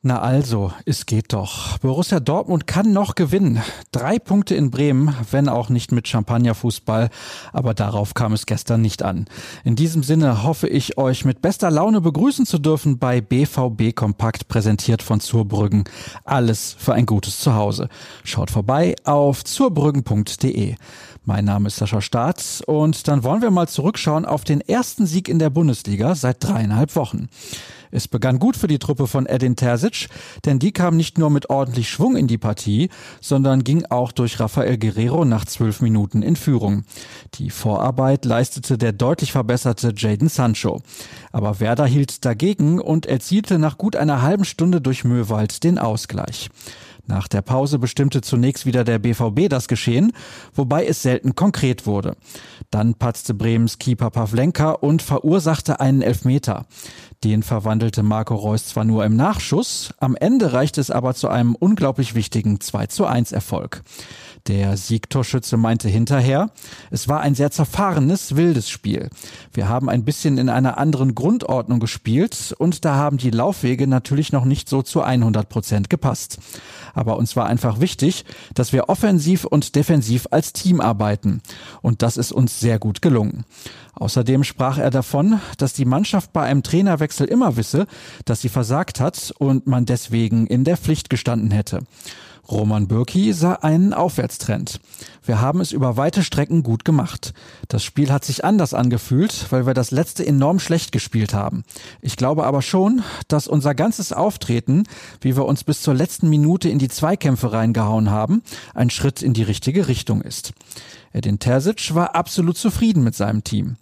Na also, es geht doch. Borussia Dortmund kann noch gewinnen. Drei Punkte in Bremen, wenn auch nicht mit Champagnerfußball, aber darauf kam es gestern nicht an. In diesem Sinne hoffe ich, euch mit bester Laune begrüßen zu dürfen bei BVB Kompakt, präsentiert von Zurbrüggen. Alles für ein gutes Zuhause. Schaut vorbei auf zurbrüggen.de. Mein Name ist Sascha Staat und dann wollen wir mal zurückschauen auf den ersten Sieg in der Bundesliga seit dreieinhalb Wochen. Es begann gut für die Truppe von Edin Terzic, denn die kam nicht nur mit ordentlich Schwung in die Partie, sondern ging auch durch Rafael Guerrero nach zwölf Minuten in Führung. Die Vorarbeit leistete der deutlich verbesserte Jaden Sancho. Aber Werder hielt dagegen und erzielte nach gut einer halben Stunde durch Möwald den Ausgleich. Nach der Pause bestimmte zunächst wieder der BVB das Geschehen, wobei es selten konkret wurde. Dann patzte Bremens Keeper Pavlenka und verursachte einen Elfmeter. Den verwandelte Marco Reus zwar nur im Nachschuss, am Ende reichte es aber zu einem unglaublich wichtigen 2 zu 1 Erfolg. Der Siegtorschütze meinte hinterher, es war ein sehr zerfahrenes, wildes Spiel. Wir haben ein bisschen in einer anderen Grundordnung gespielt und da haben die Laufwege natürlich noch nicht so zu 100 Prozent gepasst. Aber uns war einfach wichtig, dass wir offensiv und defensiv als Team arbeiten. Und das ist uns sehr gut gelungen. Außerdem sprach er davon, dass die Mannschaft bei einem Trainerwechsel immer wisse, dass sie versagt hat und man deswegen in der Pflicht gestanden hätte. Roman Bürki sah einen Aufwärtstrend. Wir haben es über weite Strecken gut gemacht. Das Spiel hat sich anders angefühlt, weil wir das letzte enorm schlecht gespielt haben. Ich glaube aber schon, dass unser ganzes Auftreten, wie wir uns bis zur letzten Minute in die Zweikämpfe reingehauen haben, ein Schritt in die richtige Richtung ist. Edin Terzic war absolut zufrieden mit seinem Team.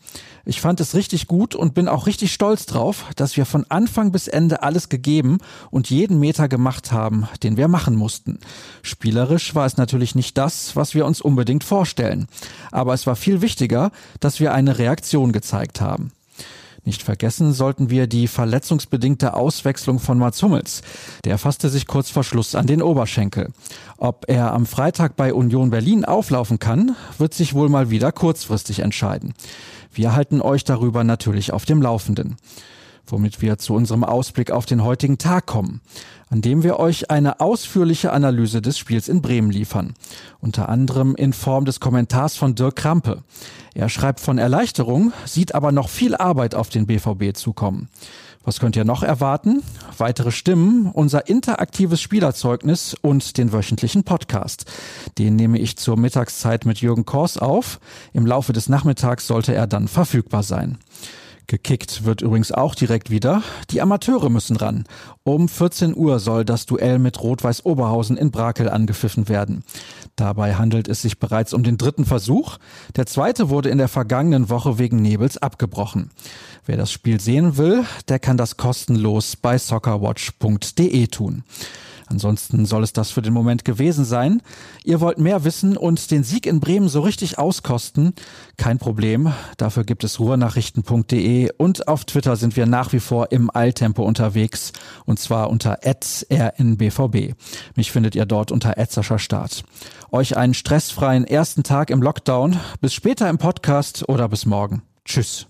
Ich fand es richtig gut und bin auch richtig stolz drauf, dass wir von Anfang bis Ende alles gegeben und jeden Meter gemacht haben, den wir machen mussten. Spielerisch war es natürlich nicht das, was wir uns unbedingt vorstellen. Aber es war viel wichtiger, dass wir eine Reaktion gezeigt haben. Nicht vergessen sollten wir die verletzungsbedingte Auswechslung von Mats Hummels. Der fasste sich kurz vor Schluss an den Oberschenkel. Ob er am Freitag bei Union Berlin auflaufen kann, wird sich wohl mal wieder kurzfristig entscheiden. Wir halten euch darüber natürlich auf dem Laufenden womit wir zu unserem Ausblick auf den heutigen Tag kommen, an dem wir euch eine ausführliche Analyse des Spiels in Bremen liefern, unter anderem in Form des Kommentars von Dirk Krampe. Er schreibt von Erleichterung, sieht aber noch viel Arbeit auf den BVB zukommen. Was könnt ihr noch erwarten? Weitere Stimmen, unser interaktives Spielerzeugnis und den wöchentlichen Podcast. Den nehme ich zur Mittagszeit mit Jürgen Kors auf. Im Laufe des Nachmittags sollte er dann verfügbar sein. Gekickt wird übrigens auch direkt wieder. Die Amateure müssen ran. Um 14 Uhr soll das Duell mit Rot-Weiß Oberhausen in Brakel angepfiffen werden. Dabei handelt es sich bereits um den dritten Versuch. Der zweite wurde in der vergangenen Woche wegen Nebels abgebrochen. Wer das Spiel sehen will, der kann das kostenlos bei soccerwatch.de tun. Ansonsten soll es das für den Moment gewesen sein. Ihr wollt mehr wissen und den Sieg in Bremen so richtig auskosten? Kein Problem. Dafür gibt es ruhrnachrichten.de und auf Twitter sind wir nach wie vor im Eiltempo unterwegs und zwar unter rnbvb. Mich findet ihr dort unter Start. Euch einen stressfreien ersten Tag im Lockdown. Bis später im Podcast oder bis morgen. Tschüss.